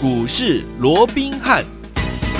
股市罗宾汉。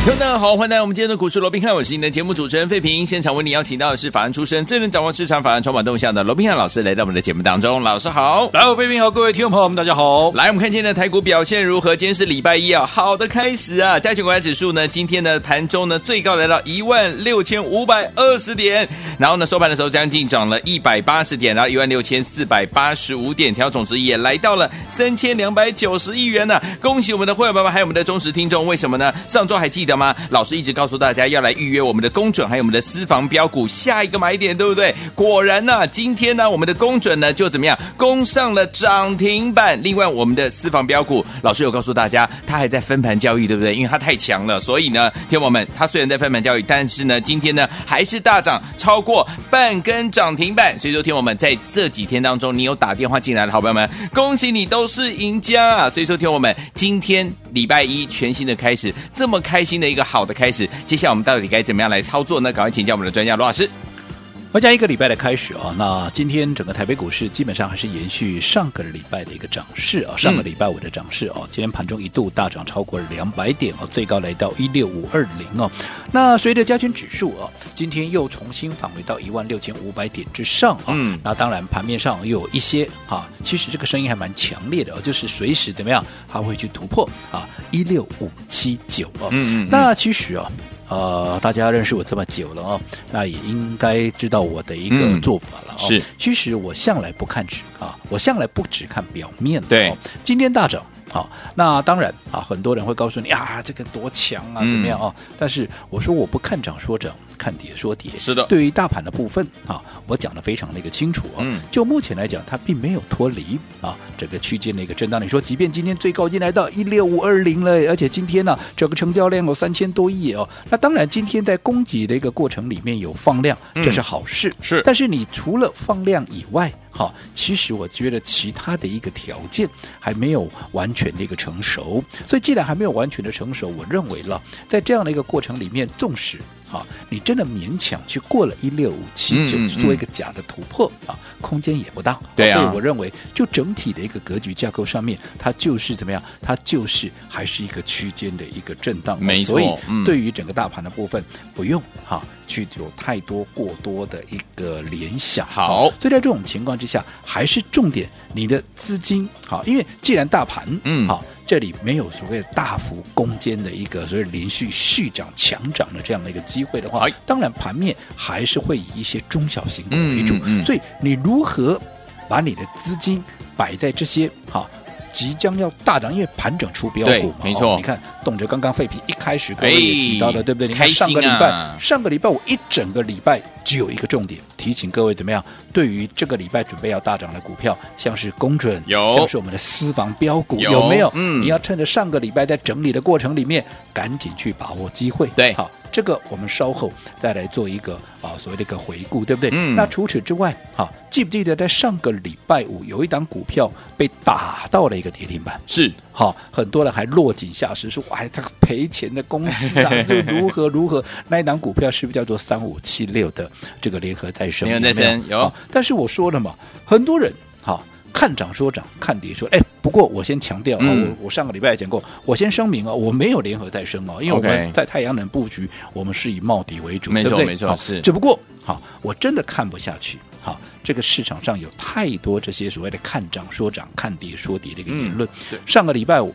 大家好，欢迎来到我们今天的股市罗宾汉，我是你的节目主持人费平。现场为你邀请到的是法案出身、最能掌握市场法案筹码动向的罗宾汉老师，来到我们的节目当中。老师好，来，费平好，各位听众朋友们，大家好。来，我们看今天的台股表现如何？今天是礼拜一啊，好的开始啊。加权股价指数呢，今天的盘中呢，最高来到一万六千五百二十点，然后呢，收盘的时候将近涨了一百八十点，然后一万六千四百八十五点，调总值也来到了三千两百九十亿元呢、啊。恭喜我们的会员爸爸，还有我们的忠实听众。为什么呢？上周还记得吗？老师一直。告诉大家要来预约我们的公准，还有我们的私房标股下一个买点，对不对？果然呢、今天呢，我们的公准呢就怎么样，攻上了涨停板。另外，我们的私房标股，老师有告诉大家，它还在分盘交易，对不对？因为它太强了，所以呢，听友们，它虽然在分盘交易，但是呢，今天呢还是大涨超过半根涨停板。所以说，听友们，在这几天当中，你有打电话进来的好朋友们，恭喜你都是赢家啊！所以说，听友们，今天礼拜一全新的开始，这么开心的一个好的开始。接下来我们到底该怎么样来操作呢？赶快请教我们的专家罗老师。我讲一个礼拜的开始啊，那今天整个台北股市基本上还是延续上个礼拜的一个涨势啊，上个礼拜五的涨势哦，今天盘中一度大涨超过了两百点哦，最高来到一六五二零哦。那随着加权指数啊，今天又重新返回到一万六千五百点之上啊。嗯。那当然盘面上又有一些哈，其实这个声音还蛮强烈的哦，就是随时怎么样，还会去突破啊一六五七九哦。嗯嗯。那其实啊。呃，大家认识我这么久了哦，那也应该知道我的一个做法了哦。是，其实我向来不看只啊，我向来不只看表面的今天大涨。好，那当然啊，很多人会告诉你啊，这个多强啊，怎么样啊？嗯、但是我说我不看涨说涨，看跌说跌。是的，对于大盘的部分啊，我讲的非常的一个清楚啊。嗯，就目前来讲，它并没有脱离啊整个区间的一个震荡。你说，即便今天最高已经来到一六五二零了，而且今天呢、啊，整个成交量有三千多亿哦。那当然，今天在供给的一个过程里面有放量，这是好事。嗯、是，但是你除了放量以外，好，其实我觉得其他的一个条件还没有完全的一个成熟，所以既然还没有完全的成熟，我认为了在这样的一个过程里面，纵使好，你真的勉强去过了一六五七九去做一个假的突破啊，空间也不大。对啊，所以我认为就整体的一个格局架构上面，它就是怎么样？它就是还是一个区间的一个震荡。没错，所以对于整个大盘的部分，不用哈。去有太多过多的一个联想，好，所以在这种情况之下，还是重点你的资金好，因为既然大盘嗯好，这里没有所谓大幅攻坚的一个所谓连续续涨强涨的这样的一个机会的话，当然盘面还是会以一些中小型股为主，所以你如何把你的资金摆在这些好？即将要大涨，因为盘整出标股嘛，没错。你看，董哲刚刚废品一开始各位也提到了，对不对？你看上个礼拜，上个礼拜我一整个礼拜只有一个重点提醒各位怎么样？对于这个礼拜准备要大涨的股票，像是公准，有，像是我们的私房标股，有没有？嗯，你要趁着上个礼拜在整理的过程里面，赶紧去把握机会。对，好。这个我们稍后再来做一个啊所谓的一个回顾，对不对？嗯。那除此之外，哈，记不记得在上个礼拜五有一档股票被打到了一个跌停板？是。好，很多人还落井下石说，哎，他赔钱的公司啊，就如何如何。那一档股票是不是叫做三五七六的这个联合再生？联合再生有，有。但是我说了嘛，很多人哈。看涨说涨，看跌说哎。不过我先强调啊，嗯、我我上个礼拜也讲过，我先声明啊，我没有联合再生哦，因为我们在太阳能布局，我们是以冒底为主，没错没错是。只不过好，我真的看不下去。好，这个市场上有太多这些所谓的看涨说涨，看跌说跌的一个言论。嗯、上个礼拜五，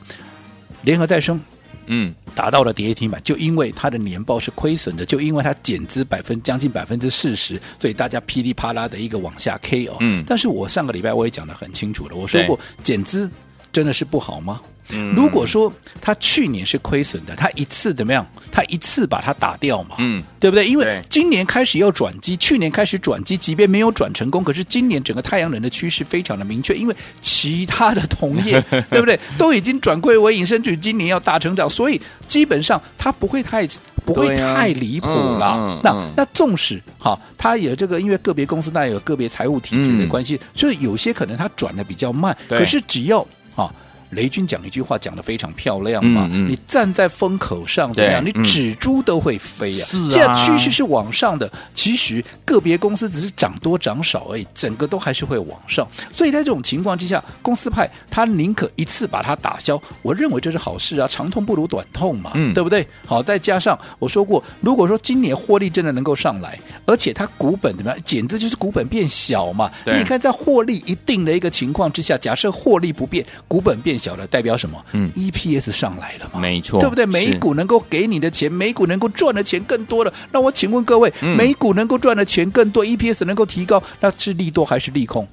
联合再生。嗯，达到了跌停板，就因为它的年报是亏损的，就因为它减资百分将近百分之四十，所以大家噼里啪啦的一个往下 K 哦。嗯，但是我上个礼拜我也讲得很清楚了，我说过减资真的是不好吗？嗯，如果说他去年是亏损的，他一次怎么样？他一次把它打掉嘛，嗯，对不对？因为今年开始要转机，去年开始转机，即便没有转成功，可是今年整个太阳能的趋势非常的明确，因为其他的同业 对不对，都已经转亏为盈，甚至今年要大成长，所以基本上它不会太不会太离谱了。啊嗯嗯、那那纵使哈，它也这个，因为个别公司那有个别财务体制的关系，嗯、所以有些可能它转的比较慢，可是只要啊雷军讲一句话讲的非常漂亮嘛，嗯嗯、你站在风口上怎么样？你纸猪都会飞呀、啊。是啊，这样趋势是往上的，其实个别公司只是涨多涨少而已，整个都还是会往上。所以在这种情况之下，公司派他宁可一次把它打消，我认为这是好事啊，长痛不如短痛嘛，嗯、对不对？好，再加上我说过，如果说今年获利真的能够上来，而且它股本怎么样，简直就是股本变小嘛。你看在获利一定的一个情况之下，假设获利不变，股本变小了，代表什么？嗯，EPS 上来了嘛，没错，对不对？美股能够给你的钱，美股能够赚的钱更多了。那我请问各位，嗯、每股能够赚的钱更多，EPS 能够提高，那是利多还是利空？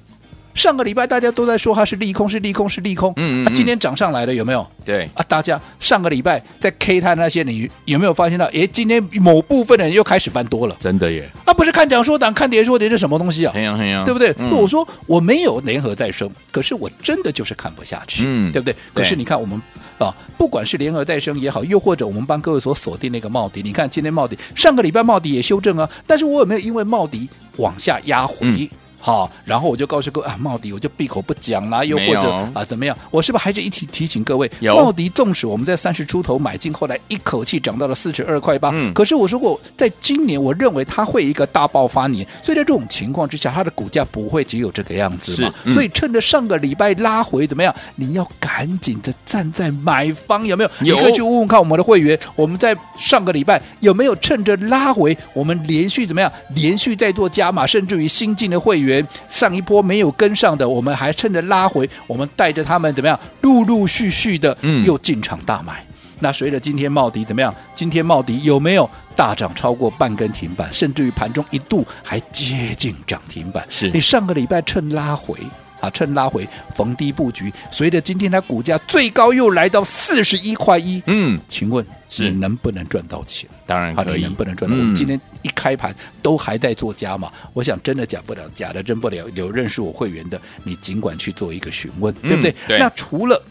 上个礼拜大家都在说它是利空，是利空，是利空。嗯嗯，嗯、啊。今天涨上来了，有没有？对啊，大家上个礼拜在 K 它那些，你有没有发现到？诶，今天某部分的人又开始翻多了。真的耶！啊，不是看涨说涨，看跌说跌，是什么东西啊？很很对不对？嗯、我说我没有联合再生，可是我真的就是看不下去，嗯，对不对？可是你看我们啊，不管是联合再生也好，又或者我们帮各位所锁定那个茂迪，你看今天茂迪上个礼拜茂迪也修正啊，但是我有没有因为茂迪往下压回？嗯好，然后我就告诉各位啊，茂迪我就闭口不讲啦，又或者啊怎么样？我是不是还是一提提醒各位？茂迪纵使我们在三十出头买进，后来一口气涨到了四十二块八。嗯，可是我说过，在今年我认为它会一个大爆发年，所以在这种情况之下，它的股价不会只有这个样子嘛。嗯、所以趁着上个礼拜拉回怎么样？你要赶紧的站在买方，有没有？有你可以去问问看我们的会员，我们在上个礼拜有没有趁着拉回，我们连续怎么样？连续在做加码，甚至于新进的会员。上一波没有跟上的，我们还趁着拉回，我们带着他们怎么样，陆陆续续的又进场大买。嗯、那随着今天茂迪怎么样？今天茂迪有没有大涨超过半根停板？甚至于盘中一度还接近涨停板。是你上个礼拜趁拉回啊，趁拉回逢低布局，随着今天它股价最高又来到四十一块一。嗯，请问你能不能赚到钱？当然可以，你能不能赚到？我们今天。一开盘都还在做加码，我想真的假不了，假的真不了。有认识我会员的，你尽管去做一个询问，嗯、对不对？对。那除了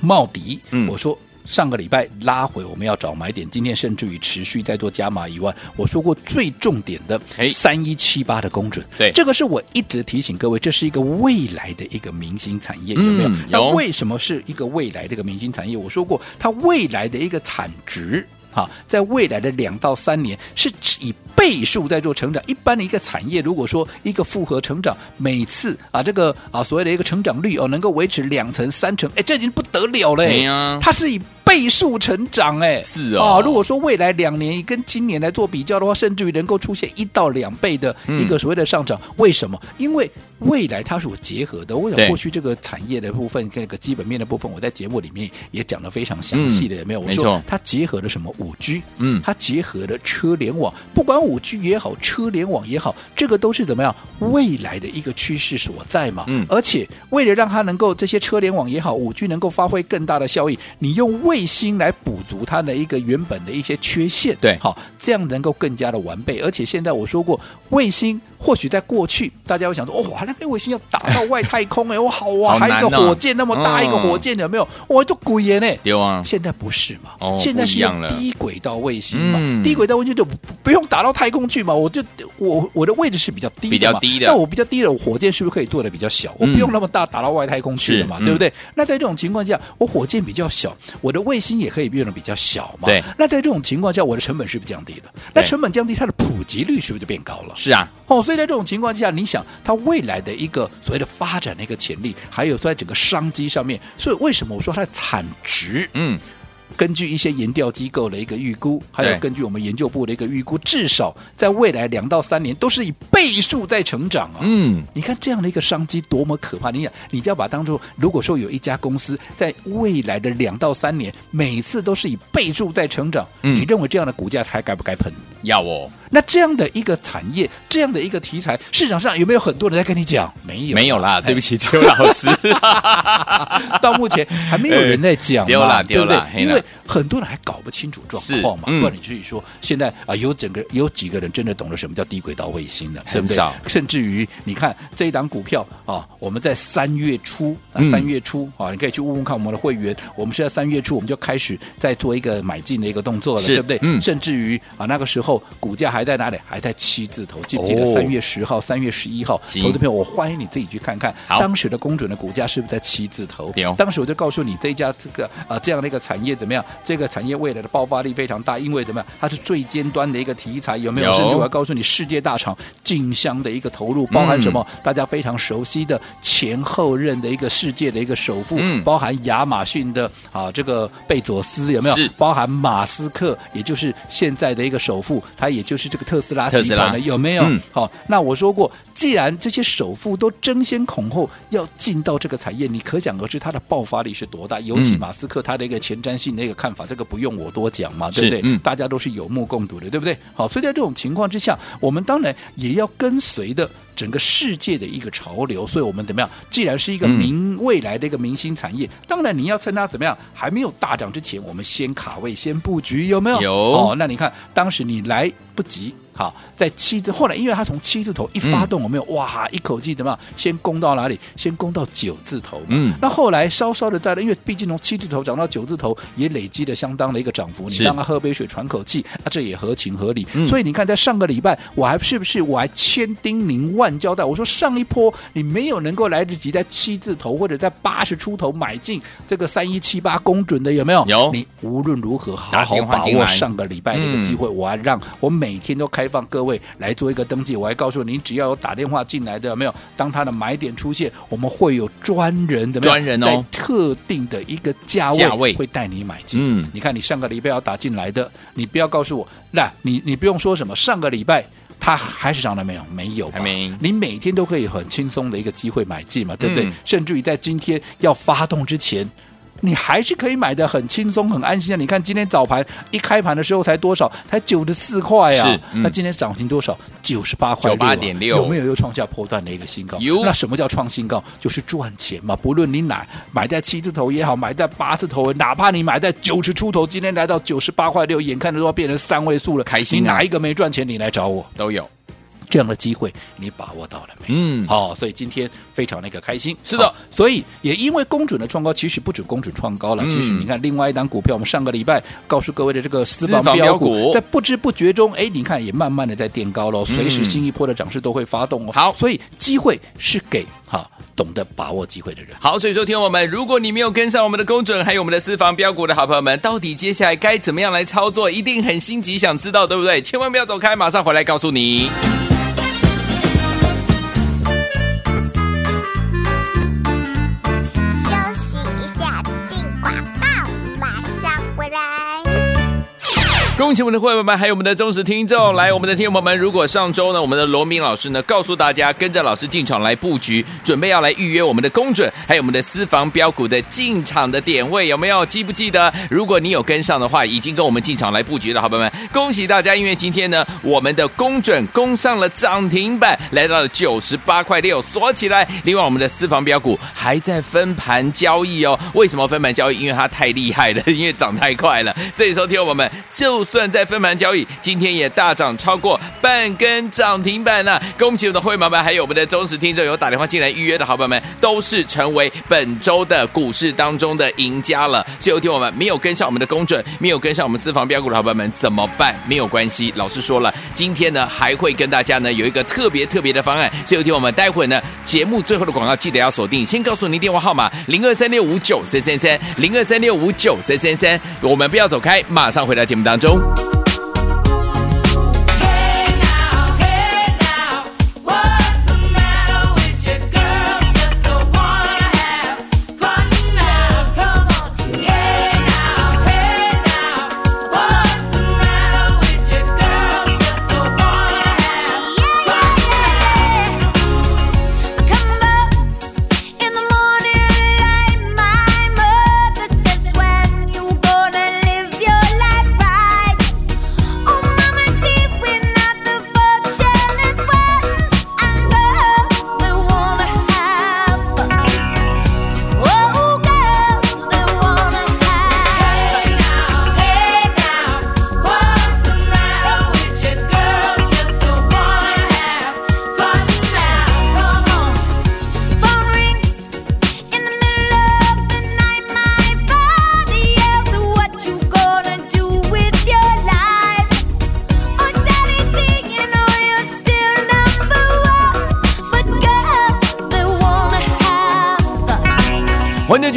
茂迪，嗯、我说上个礼拜拉回，我们要找买点，今天甚至于持续在做加码以外，我说过最重点的三一七八的公准，对，这个是我一直提醒各位，这是一个未来的一个明星产业，有没有？那为什么是一个未来的一个明星产业？我说过，它未来的一个产值。好，在未来的两到三年是以倍数在做成长。一般的一个产业，如果说一个复合成长，每次啊这个啊所谓的一个成长率哦，能够维持两成三成，哎，这已经不得了了。啊、它是以倍数成长，哎，是哦。啊，如果说未来两年跟今年来做比较的话，甚至于能够出现一到两倍的一个所谓的上涨，嗯、为什么？因为未来它所结合的，我想过去这个产业的部分跟这个基本面的部分，我在节目里面也讲的非常详细的，有没有？我说它结合了什么？五 G，嗯，它结合了车联网，不管五 G 也好，车联网也好，这个都是怎么样？未来的一个趋势所在嘛。嗯，而且为了让它能够这些车联网也好，五 G 能够发挥更大的效益，你用卫星来补足它的一个原本的一些缺陷，对，好，这样能够更加的完备。而且现在我说过，卫星。或许在过去，大家会想说：“哇，那个卫星要打到外太空哎，我好啊，还有一个火箭那么大一个火箭，有没有？哇，这贵耶呢！”对啊，现在不是嘛？哦，现在是用低轨道卫星嘛？低轨道卫星就不用打到太空去嘛？我就我我的位置是比较低的，比较低的。那我比较低的，我火箭是不是可以做的比较小？我不用那么大打到外太空去了嘛？对不对？那在这种情况下，我火箭比较小，我的卫星也可以变得比较小嘛？对。那在这种情况下，我的成本是不是降低了？那成本降低，它的普及率是不是就变高了？是啊。哦，所以在这种情况下，你想它未来的一个所谓的发展的一个潜力，还有在整个商机上面，所以为什么我说它的产值，嗯。根据一些研调机构的一个预估，还有根据我们研究部的一个预估，至少在未来两到三年都是以倍数在成长啊！嗯，你看这样的一个商机多么可怕！你想，你就要把它当做，如果说有一家公司在未来的两到三年每次都是以倍数在成长，嗯，你认为这样的股价还该不该喷？要哦。那这样的一个产业，这样的一个题材，市场上有没有很多人在跟你讲？没有，没有啦。对不起，邱老师，到目前还没有人在讲嘛，丢了，对不对？因为很多人还搞不清楚状况嘛。不然你至于说，现在啊，有整个有几个人真的懂得什么叫低轨道卫星的，对不对？甚至于你看这一档股票啊，我们在三月初，三月初啊，你可以去问问看我们的会员，我们是在三月初我们就开始在做一个买进的一个动作了，对不对？嗯。甚至于啊，那个时候股价还在哪里？还在七字头。记不记得三月十号、三、哦、月十一号？投资朋友，我欢迎你自己去看看，当时的公准的股价是不是在七字头？当时我就告诉你，这一家这个啊、呃、这样的一个产业怎么样？这个产业未来的爆发力非常大，因为怎么样？它是最尖端的一个题材，有没有？有甚至我要告诉你，世界大厂竞相的一个投入，包含什么？嗯、大家非常熟悉的前后任的一个世界的一个首富，嗯、包含亚马逊的啊这个贝佐斯有没有？包含马斯克，也就是现在的一个首富，他也就是这个特斯拉集团的有没有？嗯、好，那我说过，既然这些首富都争先恐后要进到这个产业，你可想而知它的爆发力是多大。尤其马斯克他的一个前瞻性的一个看法，这个不用我多讲嘛，对不对？嗯、大家都是有目共睹的，对不对？好，所以在这种情况之下，我们当然也要跟随的整个世界的一个潮流。所以我们怎么样？既然是一个明未来的一个明星产业，嗯、当然你要趁它怎么样还没有大涨之前，我们先卡位、先布局，有没有？有。哦，那你看当时你来不及。好，在七字后来，因为他从七字头一发动，我们有哇，一口气怎么样？先攻到哪里？先攻到九字头。嗯，那后来稍稍的在，因为毕竟从七字头涨到九字头，也累积了相当的一个涨幅。你让他喝杯水喘口气，那这也合情合理。嗯、所以你看，在上个礼拜，我还是不是我还千叮咛万交代，我说上一波你没有能够来得及在七字头或者在八十出头买进这个三一七八公准的有没有？有。你无论如何好好把握上个礼拜的一个机会，嗯、我还让我每天都开。放各位来做一个登记，我还告诉你，只要有打电话进来的，有没有？当他的买点出现，我们会有专人的专人哦，在特定的一个价位，价位会带你买进。嗯，你看你上个礼拜要打进来的，你不要告诉我，那你你不用说什么，上个礼拜它还是涨了没有？没有，还没。你每天都可以很轻松的一个机会买进嘛，对不对？嗯、甚至于在今天要发动之前。你还是可以买的很轻松、很安心啊。你看今天早盘一开盘的时候才多少？才九十四块啊！那、嗯、今天涨停多少？九十八块六、啊。九八点六。有没有又创下破断的一个新高？有。那什么叫创新高？就是赚钱嘛！不论你哪买在七字头也好，买在八字头，哪怕你买在九十出头，今天来到九十八块六，眼看着都要变成三位数了，开心、啊。你哪一个没赚钱？你来找我都有。这样的机会你把握到了没？嗯，好、哦，所以今天非常那个开心。是的、哦，所以也因为公准的创高，其实不止公准创高了。嗯、其实你看，另外一档股票，我们上个礼拜告诉各位的这个私房标股，在不知不觉中，哎，你看也慢慢的在垫高了，随时新一波的涨势都会发动哦。好，所以机会是给哈懂得把握机会的人。好，所以说听我们，如果你没有跟上我们的公准，还有我们的私房标股的好朋友们，到底接下来该怎么样来操作？一定很心急，想知道对不对？千万不要走开，马上回来告诉你。恭喜我们的会员们，还有我们的忠实听众。来，我们的听众朋友们，如果上周呢，我们的罗明老师呢，告诉大家跟着老师进场来布局，准备要来预约我们的公准，还有我们的私房标股的进场的点位，有没有记不记得？如果你有跟上的话，已经跟我们进场来布局的好朋友们，恭喜大家！因为今天呢，我们的公准攻上了涨停板，来到了九十八块六，锁起来。另外，我们的私房标股还在分盘交易哦。为什么分盘交易？因为它太厉害了，因为涨太快了。所以说，听朋友们就。算在分盘交易，今天也大涨超过半根涨停板了。恭喜我们的会员们，还有我们的忠实听众，有打电话进来预约的好朋友们，都是成为本周的股市当中的赢家了。最后听我们没有跟上我们的公准，没有跟上我们私房标股的好朋友们怎么办？没有关系，老师说了，今天呢还会跟大家呢有一个特别特别的方案。最后听我们待会呢节目最后的广告记得要锁定，先告诉您电话号码零二三六五九三三三零二三六五九三三三，我们不要走开，马上回到节目当中。欢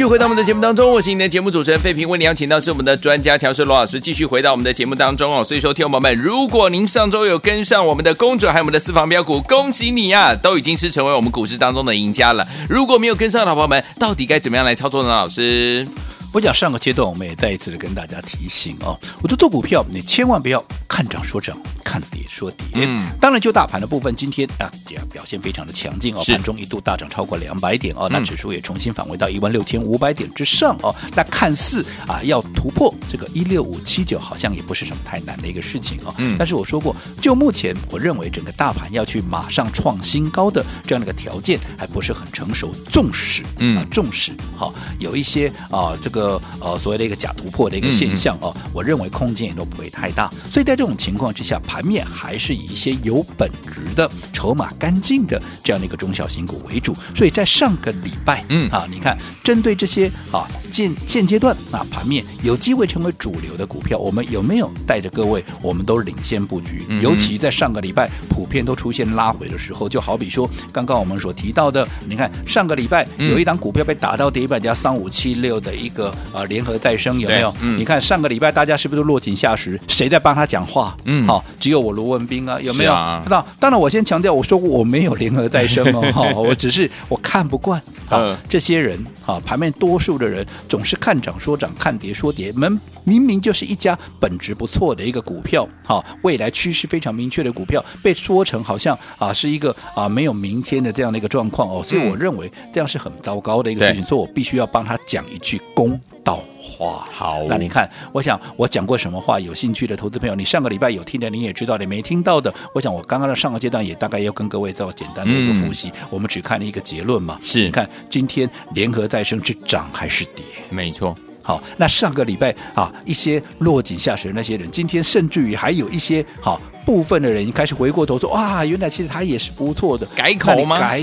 继续回到我们的节目当中，我是你的节目主持人费平，为你邀请到是我们的专家强势罗老师，继续回到我们的节目当中哦。所以说，听众朋友们，如果您上周有跟上我们的公主，还有我们的私房标股，恭喜你啊，都已经是成为我们股市当中的赢家了。如果没有跟上的朋友们，到底该怎么样来操作呢？老师？我讲上个阶段，我们也再一次的跟大家提醒哦，我说做股票，你千万不要看涨说涨，看跌说跌。嗯，当然就大盘的部分，今天啊，这样表现非常的强劲哦，盘中一度大涨超过两百点哦，那指数也重新返回到一万六千五百点之上哦，那看似啊要突破这个一六五七九，好像也不是什么太难的一个事情哦。嗯，但是我说过，就目前我认为整个大盘要去马上创新高的这样的一个条件还不是很成熟，重视嗯重视好有一些啊这个。个呃所谓的一个假突破的一个现象哦，我认为空间也都不会太大，所以在这种情况之下，盘面还是以一些有本质的、筹码干净的这样的一个中小型股为主。所以在上个礼拜，嗯啊，你看针对这些啊现现阶段啊盘面有机会成为主流的股票，我们有没有带着各位？我们都领先布局，尤其在上个礼拜普遍都出现拉回的时候，就好比说刚刚我们所提到的，你看上个礼拜有一档股票被打到跌板，加三五七六的一个。啊，联合再生有没有？嗯，你看上个礼拜大家是不是都落井下石？谁在帮他讲话？嗯，好，只有我罗文斌啊，有没有？那、啊、当然，我先强调，我说过我没有联合再生哦，哈，我只是我看不惯啊，这些人啊，盘面多数的人总是看涨说涨，看跌说跌，们明明就是一家本质不错的一个股票，哈，未来趋势非常明确的股票，被说成好像啊是一个啊没有明天的这样的一个状况哦，所以我认为这样是很糟糕的一个事情，所以我必须要帮他讲一句公道话。好，那你看，我想我讲过什么话？有兴趣的投资朋友，你上个礼拜有听的，你也知道；你没听到的，我想我刚刚的上个阶段也大概要跟各位做简单的一个复习。嗯、我们只看了一个结论嘛，是你看今天联合再生是涨还是跌？没错。好，那上个礼拜啊，一些落井下石的那些人，今天甚至于还有一些好部分的人，开始回过头说，哇，原来其实他也是不错的，改口吗？改，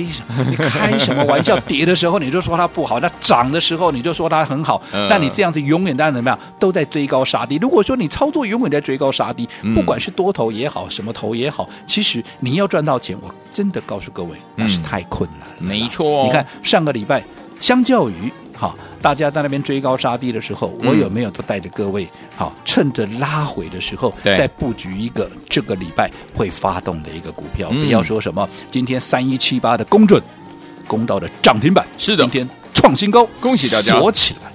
你开什么玩笑？跌的时候你就说他不好，那涨的时候你就说他很好，呃、那你这样子永远当然怎么样，都在追高杀低。如果说你操作永远在追高杀低，不管是多头也好，什么头也好，其实你要赚到钱，我真的告诉各位，那是太困难了。嗯、没错、哦，你看上个礼拜，相较于。好，大家在那边追高杀低的时候，我有没有都带着各位？好，趁着拉回的时候，再布局一个这个礼拜会发动的一个股票。不要说什么今天三一七八的公准，攻到了涨停板，是的，今天创新高，恭喜大家！锁起来，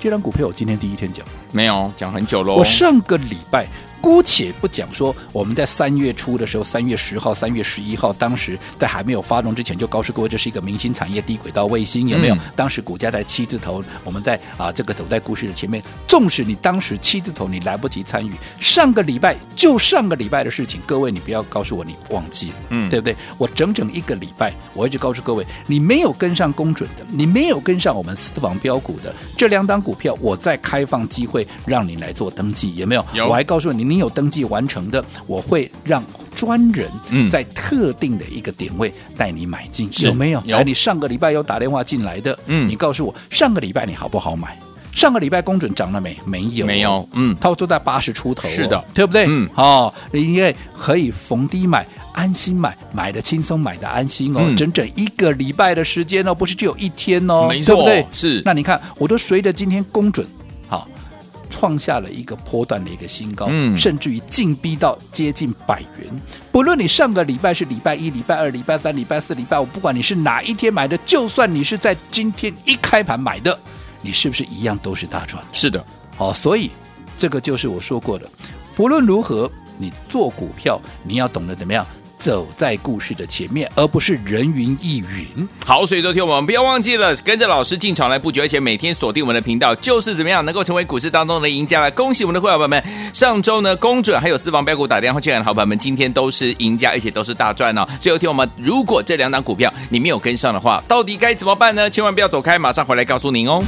这张股票我今天第一天讲，没有讲很久喽。我上个礼拜。姑且不讲说，我们在三月初的时候，三月十号、三月十一号，当时在还没有发动之前，就告诉各位这是一个明星产业——低轨道卫星，有没有？嗯、当时股价在七字头，我们在啊这个走在故事的前面。纵使你当时七字头，你来不及参与，上个礼拜就上个礼拜的事情，各位你不要告诉我你忘记了，嗯，对不对？我整整一个礼拜，我一直告诉各位，你没有跟上公准的，你没有跟上我们私房标股的这两档股票，我在开放机会让你来做登记，有没有？有。我还告诉你。你有登记完成的，我会让专人在特定的一个点位带你买进，嗯、有没有？有。你上个礼拜有打电话进来的，嗯，你告诉我上个礼拜你好不好买？上个礼拜公准涨了没？没有，没有，嗯，它都在八十出头，是的，对不对？嗯，哦，因为可以逢低买，安心买，买的轻松，买的安心哦，嗯、整整一个礼拜的时间哦，不是只有一天哦，没错，对不对？是。那你看，我都随着今天公准。创下了一个波段的一个新高，嗯，甚至于进逼到接近百元。不论你上个礼拜是礼拜一、礼拜二、礼拜三、礼拜四、礼拜五，不管你是哪一天买的，就算你是在今天一开盘买的，你是不是一样都是大赚？是的，好，所以这个就是我说过的，不论如何，你做股票你要懂得怎么样。走在故事的前面，而不是人云亦云。好，所以昨天我们不要忘记了跟着老师进场来布局，而且每天锁定我们的频道，就是怎么样能够成为股市当中的赢家来。恭喜我们的会员朋友们，上周呢，公准还有私房标股打电话进来的好朋友们，今天都是赢家，而且都是大赚哦。最后听我们，如果这两档股票你没有跟上的话，到底该怎么办呢？千万不要走开，马上回来告诉您哦。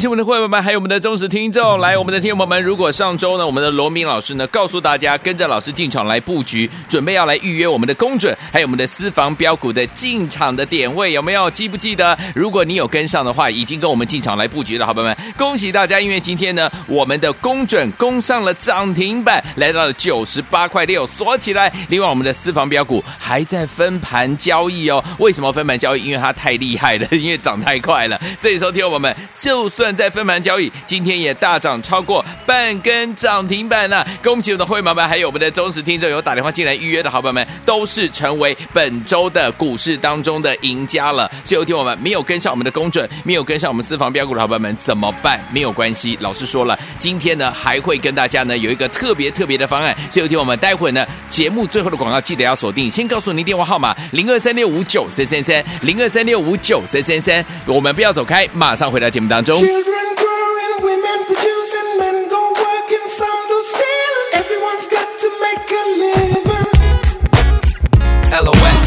恭喜我们的会员们，还有我们的忠实听众。来，我们的听众朋友们，如果上周呢，我们的罗明老师呢，告诉大家跟着老师进场来布局，准备要来预约我们的公准，还有我们的私房标股的进场的点位，有没有记不记得？如果你有跟上的话，已经跟我们进场来布局的好朋友们，恭喜大家！因为今天呢，我们的公准攻上了涨停板，来到了九十八块六，锁起来。另外，我们的私房标股还在分盘交易哦。为什么分盘交易？因为它太厉害了，因为涨太快了。所以说，听我们就算在分盘交易，今天也大涨超过半根涨停板了。恭喜我们的会员们，还有我们的忠实听众，有打电话进来预约的好朋友们，都是成为本周的股市当中的赢家了。所以，听我们没有跟上我们的公准，没有跟上我们私房标股的好朋友们怎么办？没有关系，老师说了，今天呢还会跟大家呢有一个特别特别的方案。所以，听我们待会呢节目最后的广告记得要锁定，先告诉您电话号码零二三六五九三三三零二三六五九三三三，我们不要走开，马上回到节目当中。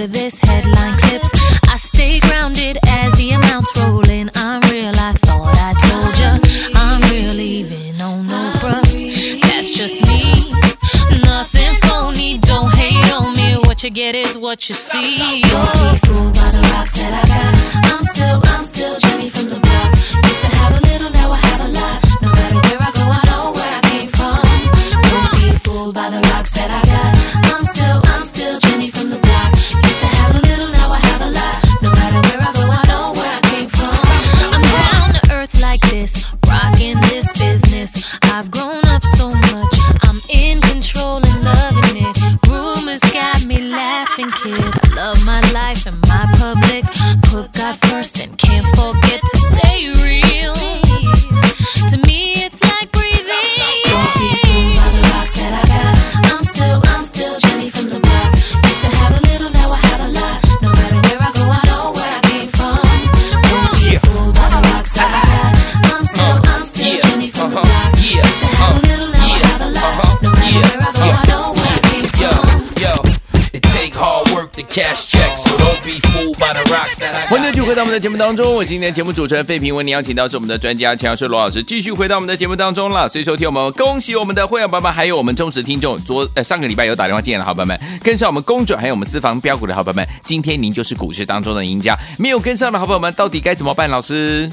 to this headline clips. I stay grounded as the amounts roll in. I'm real, I thought I told ya. I'm real, even on no bruh. That's just me. Nothing phony, don't hate on me. What you get is what you see. Don't be fooled by the rocks that I got. 续回到我们的节目当中，我是今天的节目主持人费平，为您邀请到是我们的专家强势罗老师，继续回到我们的节目当中了。所以收听我们，恭喜我们的会员宝宝，还有我们忠实听众，昨呃上个礼拜有打电话进来的好朋友们，跟上我们公转，还有我们私房标股的好朋友们，今天您就是股市当中的赢家。没有跟上的好朋友们，到底该怎么办？老师，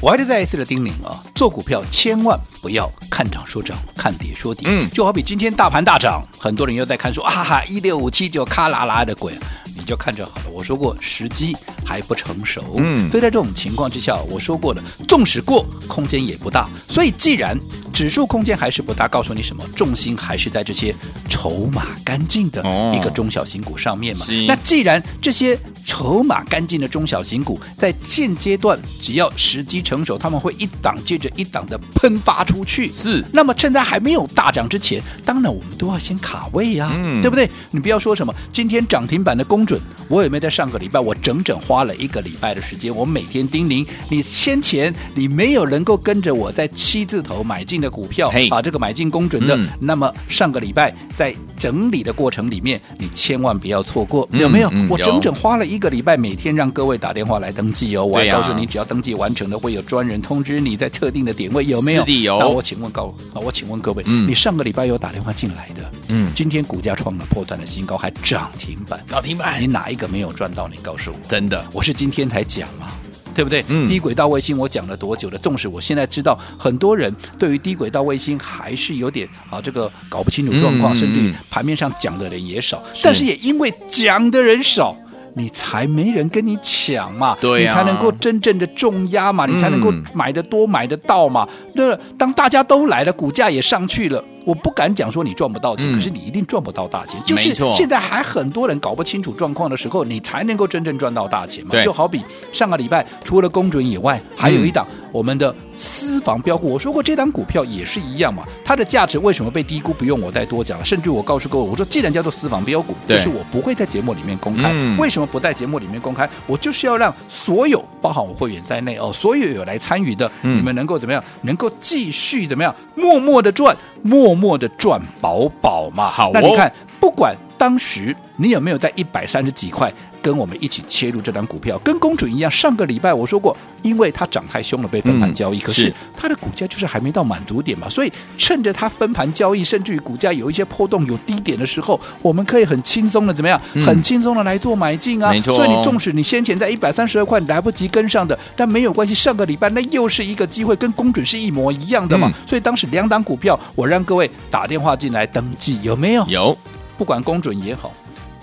我还是再一次的叮咛啊，做股票千万不要看涨说涨，看跌说跌。嗯，就好比今天大盘大涨，很多人又在看说啊哈，一六五七九咔啦啦的滚。你就看着好了。我说过，时机还不成熟，嗯，所以在这种情况之下，我说过了，纵使过，空间也不大。所以既然指数空间还是不大，告诉你什么？重心还是在这些筹码干净的一个中小型股上面嘛。哦、那既然这些筹码干净的中小型股在现阶段，只要时机成熟，他们会一档接着一档的喷发出去。是，那么趁它还没有大涨之前，当然我们都要先卡位呀、啊，嗯、对不对？你不要说什么今天涨停板的公准，我有没有在上个礼拜？我整整花了一个礼拜的时间，我每天叮咛你，先前你没有能够跟着我在七字头买进的股票，把这个买进公准的，嗯、那么上个礼拜在整理的过程里面，你千万不要错过，嗯、有没有？嗯、我整整花了一个礼拜，每天让各位打电话来登记哦，我还告诉你，只要登记完成的，会有专人通知你在特定的点位，有没有？有。那我请问各位，我请问各位，嗯、你上个礼拜有打电话进来的？嗯，今天股价创了破断的新高，还涨停板，涨停板，你哪一个没有赚到？你告诉我，真的，我是今天才讲嘛，对不对？嗯，低轨道卫星我讲了多久了？纵使我现在知道很多人对于低轨道卫星还是有点啊，这个搞不清楚状况，嗯、甚至于盘面上讲的人也少，是但是也因为讲的人少。你才没人跟你抢嘛，对、啊，你才能够真正的重压嘛，嗯、你才能够买得多买得到嘛。那当大家都来了，股价也上去了。我不敢讲说你赚不到钱，嗯、可是你一定赚不到大钱。就是现在还很多人搞不清楚状况的时候，你才能够真正赚到大钱嘛。就好比上个礼拜除了公准以外，还有一档我们的私房标股。嗯、我说过这档股票也是一样嘛，它的价值为什么被低估？不用我再多讲了。甚至我告诉各位，我说既然叫做私房标股，就是我不会在节目里面公开。嗯、为什么不在节目里面公开？我就是要让所有包含我会员在内哦，所有有来参与的，嗯、你们能够怎么样？能够继续怎么样？默默的赚，默。默默的赚饱饱嘛，好、哦，那你看，不管当时你有没有在一百三十几块跟我们一起切入这张股票，跟公准一样，上个礼拜我说过，因为它涨太凶了，被分盘交易，嗯、可是它的股价就是还没到满足点嘛，所以趁着它分盘交易，甚至于股价有一些波动、有低点的时候，我们可以很轻松的怎么样？嗯、很轻松的来做买进啊，没错、哦。所以你纵使你先前在一百三十二块来不及跟上的，但没有关系，上个礼拜那又是一个机会，跟公准是一模一样的嘛。嗯、所以当时两档股票，我让各位打电话进来登记，有没有？有，不管公准也好。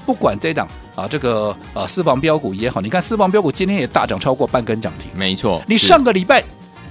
不管这档啊，这个呃私房标股也好，你看私房标股今天也大涨超过半根涨停，没错。你上个礼拜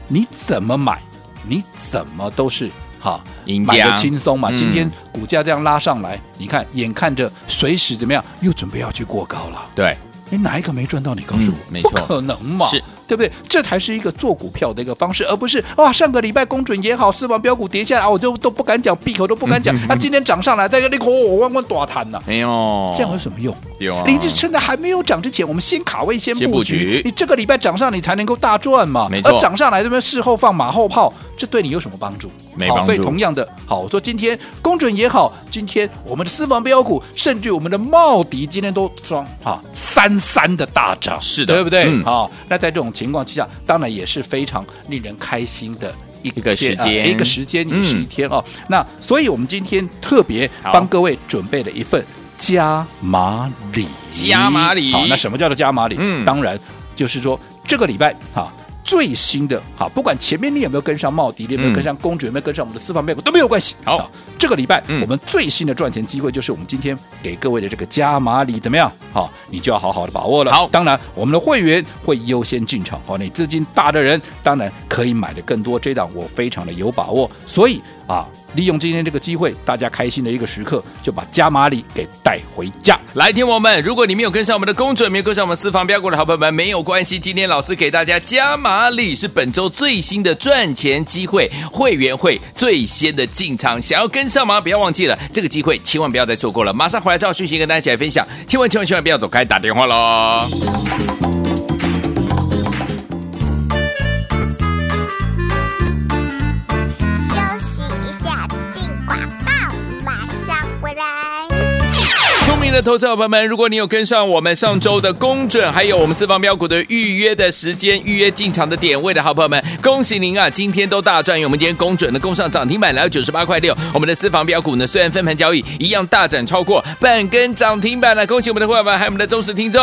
你怎么买，你怎么都是哈赢家，买的轻松嘛。嗯、今天股价这样拉上来，你看眼看着随时怎么样，又准备要去过高了。对，你哪一个没赚到？你告诉我，嗯、没错，不可能嘛。是。对不对？这才是一个做股票的一个方式，而不是哇，上个礼拜公准也好，私房标股跌下来，我就都不敢讲，闭口都不敢讲。那、嗯嗯嗯、今天涨上来，在这里我我弯弯大谈呐，没有，这样有什么用？有啊，你这趁着还没有涨之前，我们先卡位，先布局。你这个礼拜涨上，你才能够大赚嘛。没错，而涨上来这边事后放马后炮，这对你有什么帮助？没帮助。所以同样的，好，我说今天公准也好，今天我们的私房标股，甚至我们的茂迪，今天都双哈三三的大涨，是的，对不对？嗯、好，那在这种情况之下，当然也是非常令人开心的一个时间，一个时间也是一天哦。嗯、那所以我们今天特别帮各位准备了一份加码礼，加码礼。好，那什么叫做加码礼？嗯，当然就是说这个礼拜哈。最新的好，不管前面你有没有跟上茂迪，你有没有跟上公主，有没有跟上我们的私房标股都没有关系。好，这个礼拜、嗯、我们最新的赚钱机会就是我们今天给各位的这个加码礼，怎么样？好，你就要好好的把握了。好，当然我们的会员会优先进场。好，你资金大的人当然可以买的更多。这档我非常的有把握，所以啊。利用今天这个机会，大家开心的一个时刻，就把加码礼给带回家。来，听我们，如果你没有跟上我们的公准，没有跟上我们私房标股的好朋友们，没有关系。今天老师给大家加码礼，是本周最新的赚钱机会，会员会最先的进场。想要跟上吗？不要忘记了这个机会，千万不要再错过了。马上回来照讯息跟大家一起来分享。千万千万千万不要走开，打电话喽。投资者朋友们，如果你有跟上我们上周的公准，还有我们四方标股的预约的时间、预约进场的点位的好朋友们，恭喜您啊！今天都大赚，因为我们今天公准的攻上涨停板，来到九十八块六。我们的私房标股呢，虽然分盘交易，一样大涨超过半根涨停板了。恭喜我们的伙伴们，还有我们的忠实听众。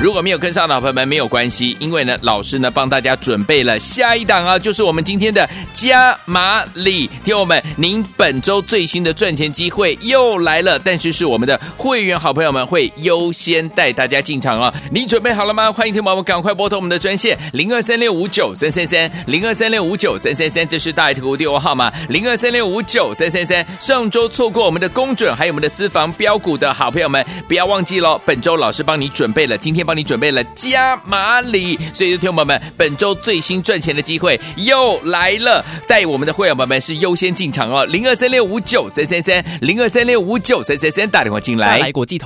如果没有跟上的好朋友们，没有关系，因为呢，老师呢帮大家准备了下一档啊，就是我们今天的加码礼。听我们，您本周最新的赚钱机会又来了，但是是我们的会员。好朋友们会优先带大家进场哦，你准备好了吗？欢迎听宝宝赶快拨通我们的专线零二三六五九三三三零二三六五九三三三，这是大爱投顾电话号码零二三六五九三三三。上周错过我们的公准还有我们的私房标股的好朋友们，不要忘记喽！本周老师帮你准备了，今天帮你准备了加码礼，所以就听友们，本周最新赚钱的机会又来了，带我们的会员们是优先进场哦，零二三六五九三三三零二三六五九三三三，打电话进来。来国际。投